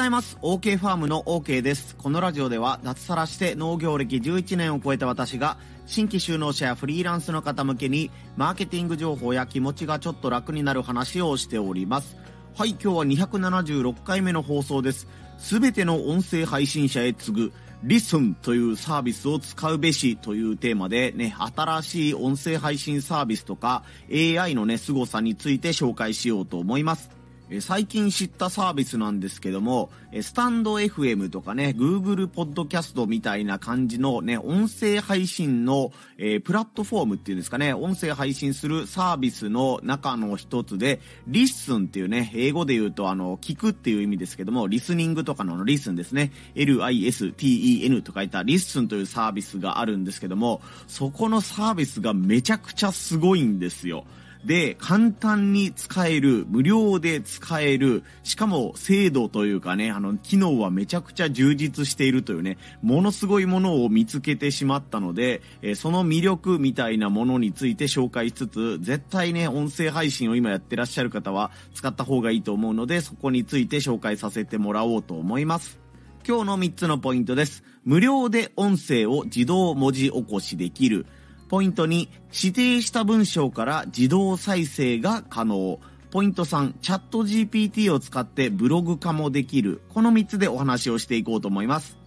ございます。OK ファームの OK です。このラジオでは脱サラして農業歴11年を超えた私が新規就農者やフリーランスの方向けにマーケティング情報や気持ちがちょっと楽になる話をしております。はい、今日は276回目の放送です。すべての音声配信者へ次ぐリスンというサービスを使うべしというテーマでね、新しい音声配信サービスとか AI のね、凄さについて紹介しようと思います。最近知ったサービスなんですけども、 stand.fm とかね、Google ポッドキャストみたいな感じのね、音声配信の、えー、プラットフォームっていうんですかね、音声配信するサービスの中の一つで、 Listen っていうね、英語で言うとあの、聞くっていう意味ですけども、リスニングとかの Listen ですね、L-I-S-T-E-N と書いた Listen というサービスがあるんですけども、そこのサービスがめちゃくちゃすごいんですよ。で、簡単に使える、無料で使える、しかも精度というかね、あの、機能はめちゃくちゃ充実しているというね、ものすごいものを見つけてしまったので、えその魅力みたいなものについて紹介しつつ、絶対ね、音声配信を今やってらっしゃる方は使った方がいいと思うので、そこについて紹介させてもらおうと思います。今日の3つのポイントです。無料で音声を自動文字起こしできる。ポイント2、指定した文章から自動再生が可能。ポイント3、 ChatGPT を使ってブログ化もできる。この3つでお話をしていこうと思います。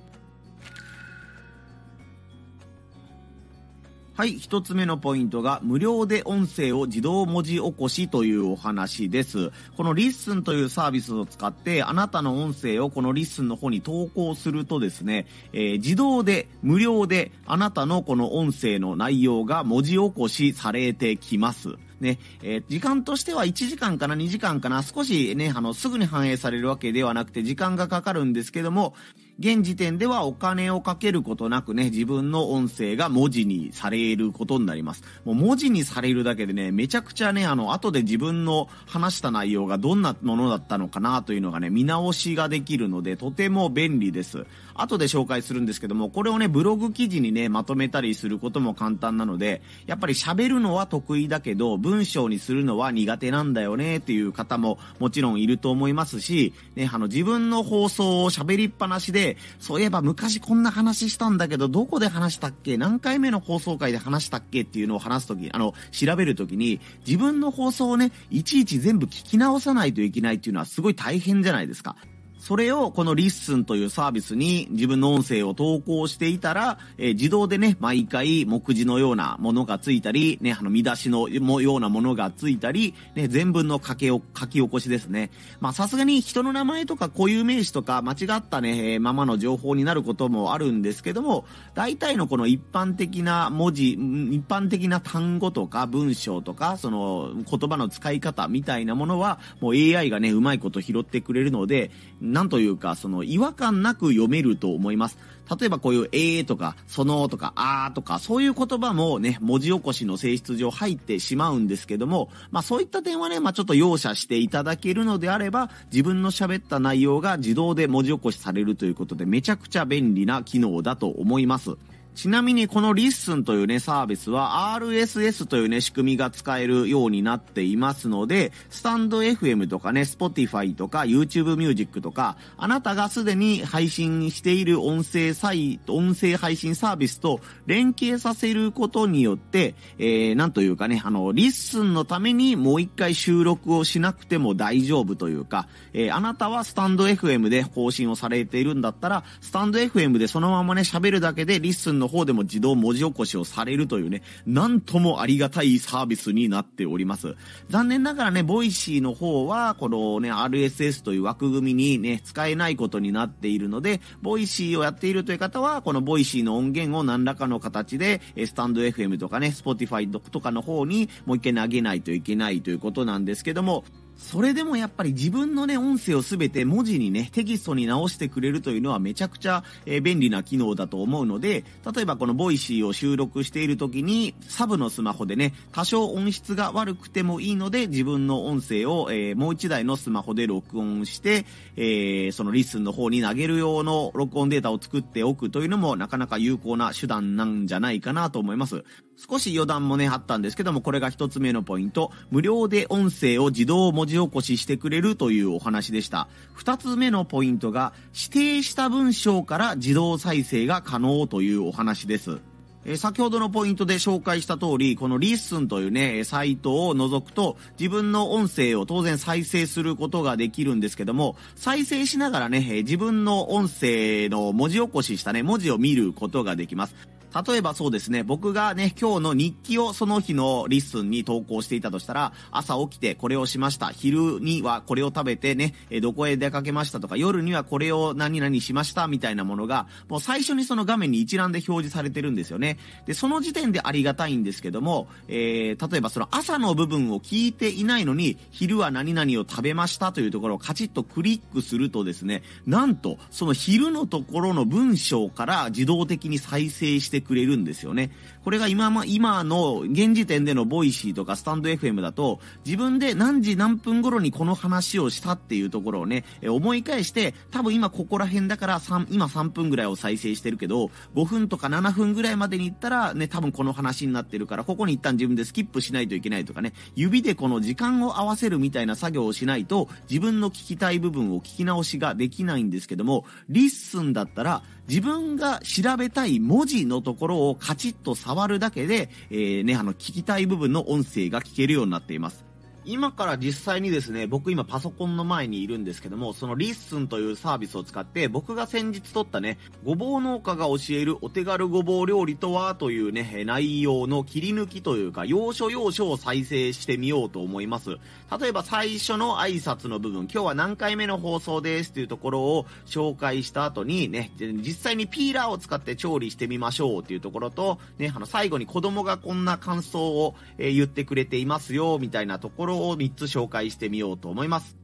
はい、一つ目のポイントが、無料で音声を自動文字起こしというお話です。この Listen というサービスを使って、あなたの音声をこの Listen の方に投稿するとですね、えー、自動で、無料で、あなたのこの音声の内容が文字起こしされてきます。ね、えー、時間としては1時間かな2時間かな少しね、あの、すぐに反映されるわけではなくて時間がかかるんですけども、現時点ではお金をかけることなくね、自分の音声が文字にされることになります。もう文字にされるだけでね、めちゃくちゃね、あの、後で自分の話した内容がどんなものだったのかなというのがね、見直しができるので、とても便利です。後で紹介するんですけども、これをね、ブログ記事にね、まとめたりすることも簡単なので、やっぱり喋るのは得意だけど、文章にするのは苦手なんだよねっていう方ももちろんいると思いますし、ね、あの、自分の放送を喋りっぱなしで、そういえば昔こんな話したんだけど、どこで話したっけ？何回目の放送回で話したっけっていうのを話すとき、あの、調べるときに、自分の放送をね、いちいち全部聞き直さないといけないっていうのはすごい大変じゃないですか。それをこの Listen というサービスに自分の音声を投稿していたら、えー、自動でね、毎回目次のようなものがついたり、ね、あの見出しのようなものがついたり、ね、全文の書き書き起こしですね。まあさすがに人の名前とか固有名詞とか間違ったね、えー、ままの情報になることもあるんですけども、大体のこの一般的な文字、一般的な単語とか文章とか、その言葉の使い方みたいなものは、もう AI がね、うまいこと拾ってくれるので、なんというか、その違和感なく読めると思います。例えばこういうえーとか、そのとか、あーとか、そういう言葉もね、文字起こしの性質上入ってしまうんですけども、まあそういった点はね、まあちょっと容赦していただけるのであれば、自分の喋った内容が自動で文字起こしされるということで、めちゃくちゃ便利な機能だと思います。ちなみにこの Listen というね、サービスは RSS というね、仕組みが使えるようになっていますので、 stand.fm とかね、Spotify とか YouTube Music とか、あなたがすでに配信している音声サイト、音声配信サービスと連携させることによって、えー、なんというかね、あの、 Listen のためにもう一回収録をしなくても大丈夫というか、えー、あなたはスタンド FM で更新をされているんだったら、スタンド FM でそのままね、喋るだけで Listen のの方でも自動文字起こしをされるというね、なんともありがたいサービスになっております。残念ながらね、 Voicy の方は、このね、RSS という枠組みにね、使えないことになっているので、 Voicy をやっているという方は、この Voicy の音源を何らかの形で、スタンド FM とかね、Spotify とかの方にもう一回投げないといけないということなんですけども、それでもやっぱり自分のね、音声をすべて文字にね、テキストに直してくれるというのはめちゃくちゃ、えー、便利な機能だと思うので、例えばこの Voicy を収録している時に、サブのスマホでね、多少音質が悪くてもいいので、自分の音声を、えー、もう一台のスマホで録音して、えー、その Listen の方に投げる用の録音データを作っておくというのもなかなか有効な手段なんじゃないかなと思います。少し余談もね、あったんですけども、これが一つ目のポイント。無料で音声を自動文字起こししてくれるというお話でした。二つ目のポイントが、指定した文章から自動再生が可能というお話です。え先ほどのポイントで紹介した通り、この Listen というね、サイトを覗くと、自分の音声を当然再生することができるんですけども、再生しながらね、自分の音声の文字起こししたね、文字を見ることができます。例えばそうですね、僕がね、今日の日記をその日の Listen に投稿していたとしたら、朝起きてこれをしました。昼にはこれを食べてね、えどこへ出かけましたとか、夜にはこれを何々しましたみたいなものが、もう最初にその画面に一覧で表示されてるんですよね。で、その時点でありがたいんですけども、えー、例えばその朝の部分を聞いていないのに、昼は何々を食べましたというところをカチッとクリックするとですね、なんと、その昼のところの文章から自動的に再生してくれるんですよね。これが今、ま、今の現時点での Voicy とかスタンド FM だと、自分で何時何分頃にこの話をしたっていうところをね、思い返して、多分今ここら辺だから3、今3分ぐらいを再生してるけど、5分とか7分ぐらいまでに行ったらね、多分この話になってるから、ここに一旦自分でスキップしないといけないとかね、指でこの時間を合わせるみたいな作業をしないと、自分の聞きたい部分を聞き直しができないんですけども、Listen だったら、自分が調べたい文字のところをカチッと触るだけで、えー、ね、あの、聞きたい部分の音声が聞けるようになっています。今から実際にですね、僕今パソコンの前にいるんですけども、その Listen というサービスを使って、僕が先日撮ったね、ごぼう農家が教えるお手軽ごぼう料理とはというね、内容の切り抜きというか、要所要所を再生してみようと思います。例えば最初の挨拶の部分、今日は何回目の放送ですというところを紹介した後にね、実際にピーラーを使って調理してみましょうっていうところと、ね、あの最後に子供がこんな感想を、え、言ってくれていますよ、みたいなところを3つ紹介してみようと思います。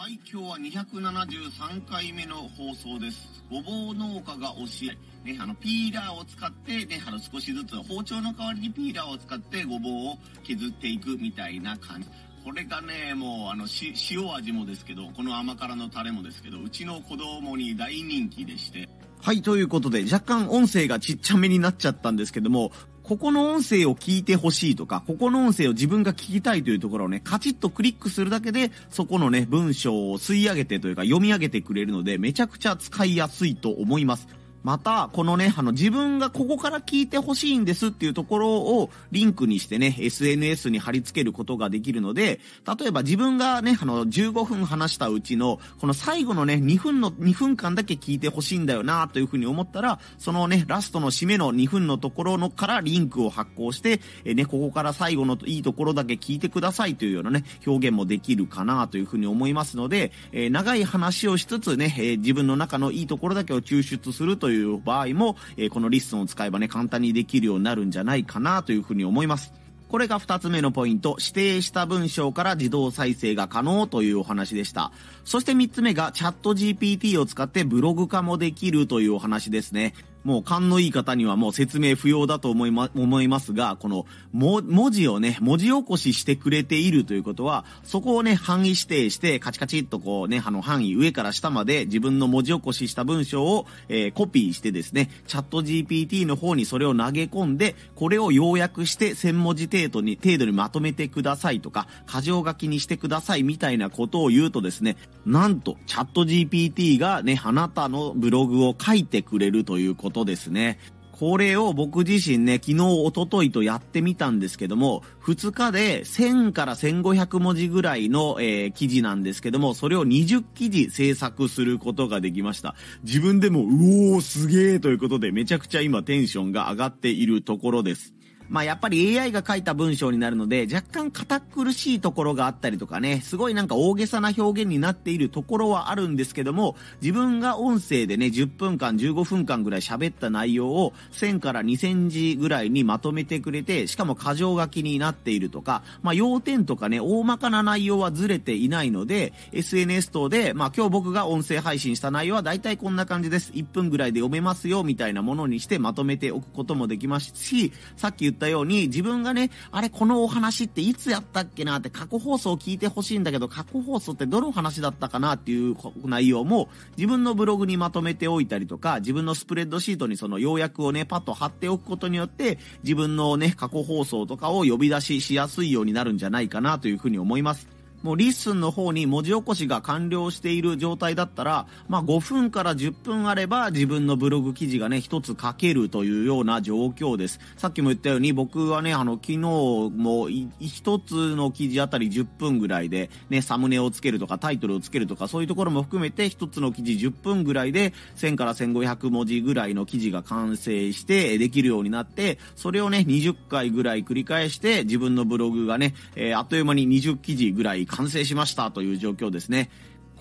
はい、今日は273回目の放送です。ごぼう農家が教え、ね、あの、ピーラーを使って、ね、あの、少しずつ包丁の代わりにピーラーを使ってごぼうを削っていくみたいな感じ。これがね、もう、あの、塩味もですけど、この甘辛のタレもですけど、うちの子供に大人気でして。はい、ということで、若干音声がちっちゃめになっちゃったんですけども、ここの音声を聞いてほしいとか、ここの音声を自分が聞きたいというところをね、カチッとクリックするだけで、そこのね、文章を吸い上げてというか読み上げてくれるので、めちゃくちゃ使いやすいと思います。また、このね、あの、自分がここから聞いてほしいんですっていうところをリンクにしてね、SNS に貼り付けることができるので、例えば自分がね、あの、15分話したうちの、この最後のね、2分の、2分間だけ聞いてほしいんだよなというふうに思ったら、そのね、ラストの締めの2分のところのからリンクを発行して、えね、ここから最後のいいところだけ聞いてくださいというようなね、表現もできるかなというふうに思いますので、え、長い話をしつつね、え、自分の中のいいところだけを抽出するというという場合も、えー、この Listen を使えばね、簡単にできるようになるんじゃないかなというふうに思います。これが2つ目のポイント、指定した文章から自動再生が可能というお話でした。そして3つ目がチャット GPT を使ってブログ化もできるというお話ですね。もう勘のいい方にはもう説明不要だと思いま、思いますが、この、も、文字をね、文字起こししてくれているということは、そこをね、範囲指定して、カチカチっとこうね、あの範囲上から下まで自分の文字起こしした文章を、えー、コピーしてですね、チャット GPT の方にそれを投げ込んで、これを要約して1000文字程度に、程度にまとめてくださいとか、箇条書きにしてくださいみたいなことを言うとですね、なんと、チャット GPT がね、あなたのブログを書いてくれるということことですね。これを僕自身ね、昨日、おとといとやってみたんですけども、2日で1000から1500文字ぐらいの、えー、記事なんですけども、それを20記事制作することができました。自分でも、うおー、すげーということで、めちゃくちゃ今テンションが上がっているところです。まあやっぱり AI が書いた文章になるので、若干堅苦しいところがあったりとかね、すごいなんか大げさな表現になっているところはあるんですけども、自分が音声でね、10分間、15分間ぐらい喋った内容を1000から2000字ぐらいにまとめてくれて、しかも箇条書きになっているとか、まあ要点とかね、大まかな内容はずれていないので、SNS 等で、まあ今日僕が音声配信した内容は大体こんな感じです。1分ぐらいで読めますよ、みたいなものにしてまとめておくこともできますし、さっき言っったように、自分がね、あれ、このお話っていつやったっけなって過去放送を聞いてほしいんだけど、過去放送ってどの話だったかなっていう内容も、自分のブログにまとめておいたりとか、自分のスプレッドシートにその要約をね、パッと貼っておくことによって、自分のね、過去放送とかを呼び出ししやすいようになるんじゃないかなというふうに思います。もう Listen の方に文字起こしが完了している状態だったら、まあ5分から10分あれば自分のブログ記事がね、一つ書けるというような状況です。さっきも言ったように僕はね、あの、昨日も一つの記事あたり10分ぐらいで、ね、サムネをつけるとかタイトルをつけるとかそういうところも含めて一つの記事10分ぐらいで1000から1500文字ぐらいの記事が完成してできるようになって、それをね、20回ぐらい繰り返して自分のブログがね、えー、あっという間に20記事ぐらい完成しましたという状況ですね。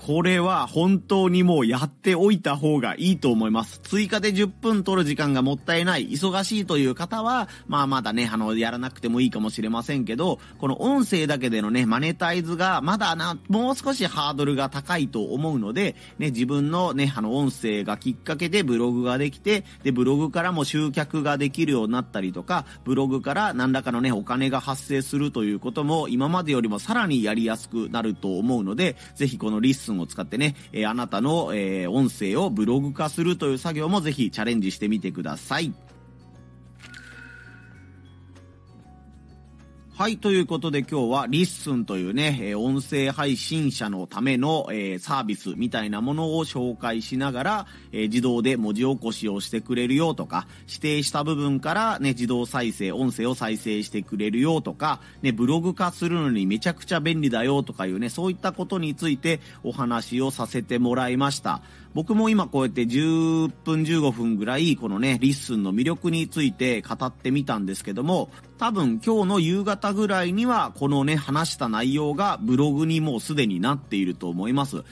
これは本当にもうやっておいた方がいいと思います。追加で10分取る時間がもったいない、忙しいという方は、まあまだね、あの、やらなくてもいいかもしれませんけど、この音声だけでのね、マネタイズがまだな、もう少しハードルが高いと思うので、ね、自分のね、あの、音声がきっかけでブログができて、で、ブログからも集客ができるようになったりとか、ブログから何らかのね、お金が発生するということも、今までよりもさらにやりやすくなると思うので、ぜひこの Listen を使ってね、え、あなたの、え、音声をブログ化するという作業もぜひチャレンジしてみてください。はい、ということで今日は Listen というね、え音声配信者のための、えサービスみたいなものを紹介しながら、え自動で文字起こしをしてくれるよとか、指定した部分からね、自動再生、音声を再生してくれるよとか、ね、ブログ化するのにめちゃくちゃ便利だよとかいうね、そういったことについてお話をさせてもらいました。僕も今こうやって10分15分ぐらいこのね、 Listen の魅力について語ってみたんですけども、多分今日の夕方ぐらいにはこのね、話した内容がブログにもうすでになっていると思います。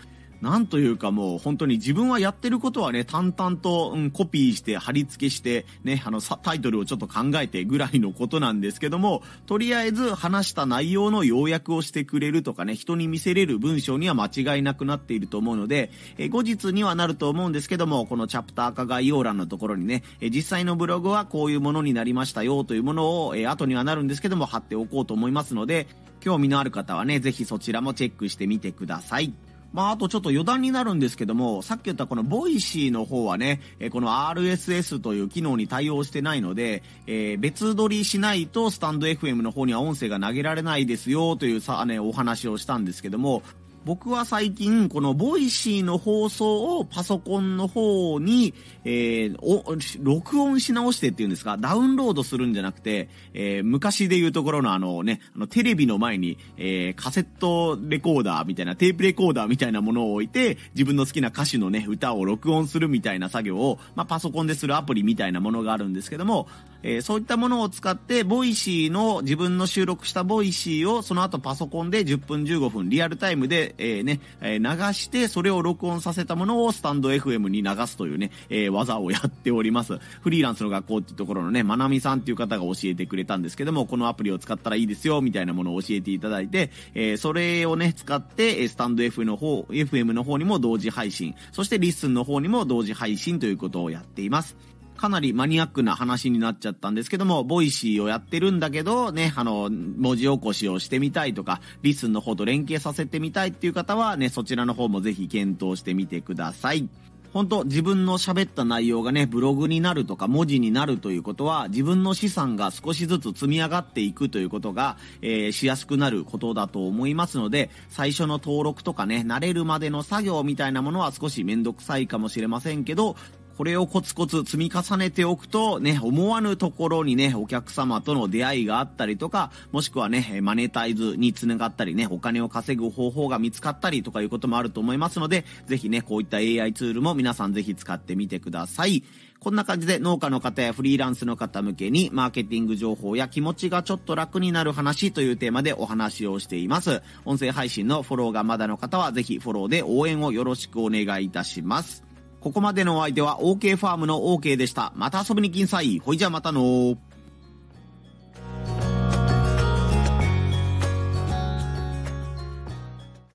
なんというかもう本当に自分はやってることはね、淡々と、うん、コピーして貼り付けして、ね、あの、タイトルをちょっと考えてぐらいのことなんですけども、とりあえず話した内容の要約をしてくれるとかね、人に見せれる文章には間違いなくなっていると思うので、え後日にはなると思うんですけども、このチャプター化概要欄のところにね、え実際のブログはこういうものになりましたよというものを、え後にはなるんですけども、貼っておこうと思いますので、興味のある方はね、ぜひそちらもチェックしてみてください。まあ、あとちょっと余談になるんですけども、さっき言ったこの Voicy の方はね、えこの RSS という機能に対応してないので、えー、別撮りしないとスタンド FM の方には音声が投げられないですよというさ、ね、お話をしたんですけども、僕は最近、この Voicy の放送をパソコンの方に、えー、お、録音し直してっていうんですか、ダウンロードするんじゃなくて、えー、昔で言うところのあのね、あのテレビの前に、えー、カセットレコーダーみたいな、テープレコーダーみたいなものを置いて、自分の好きな歌手のね、歌を録音するみたいな作業を、まあ、パソコンでするアプリみたいなものがあるんですけども、えー、そういったものを使って、 Voicy の、自分の収録した Voicy を、その後パソコンで10分15分、リアルタイムで、えー、ね、えー、流して、それを録音させたものをスタンド FM に流すというね、え、技をやっております。フリーランスの学校っていうところのね、まなみさんっていう方が教えてくれたんですけども、このアプリを使ったらいいですよ、みたいなものを教えていただいて、え、それをね、使って、 stand F の方、FM の方にも同時配信、そして Listen の方にも同時配信ということをやっています。かなりマニアックな話になっちゃったんですけども、 Voicy をやってるんだけど、ね、あの、文字起こしをしてみたいとか、 Listen の方と連携させてみたいっていう方はね、そちらの方もぜひ検討してみてください。本当自分の喋った内容がね、ブログになるとか文字になるということは、自分の資産が少しずつ積み上がっていくということが、えー、しやすくなることだと思いますので、最初の登録とかね、慣れるまでの作業みたいなものは少しめんどくさいかもしれませんけど、これをコツコツ積み重ねておくとね、思わぬところにね、お客様との出会いがあったりとか、もしくはね、マネタイズにつながったりね、お金を稼ぐ方法が見つかったりとかいうこともあると思いますので、ぜひね、こういった AI ツールも皆さんぜひ使ってみてください。こんな感じで農家の方やフリーランスの方向けにマーケティング情報や気持ちがちょっと楽になる話というテーマでお話をしています。音声配信のフォローがまだの方はぜひフォローで応援をよろしくお願いいたします。ここまでのお相手は OK ファームの OK でした。また遊びに来んさい。ほいじゃまたの